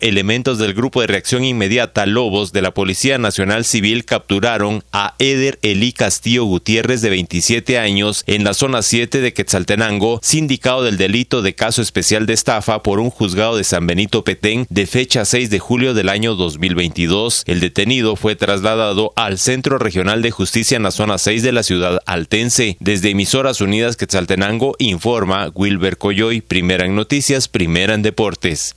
Elementos del Grupo de Reacción Inmediata Lobos de la Policía Nacional Civil capturaron a Eder Elí Castillo Gutiérrez de 27 años en la zona 7 de Quetzaltenango, sindicado del delito de caso especial de estafa por un juzgado de San Benito Petén de fecha 6 de julio del año 2022. El detenido fue trasladado al Centro Regional de Justicia en la zona 6 de la ciudad altense. Desde Emisoras Unidas Quetzaltenango informa Wilber Coyoy, primera en noticias, primera en deportes.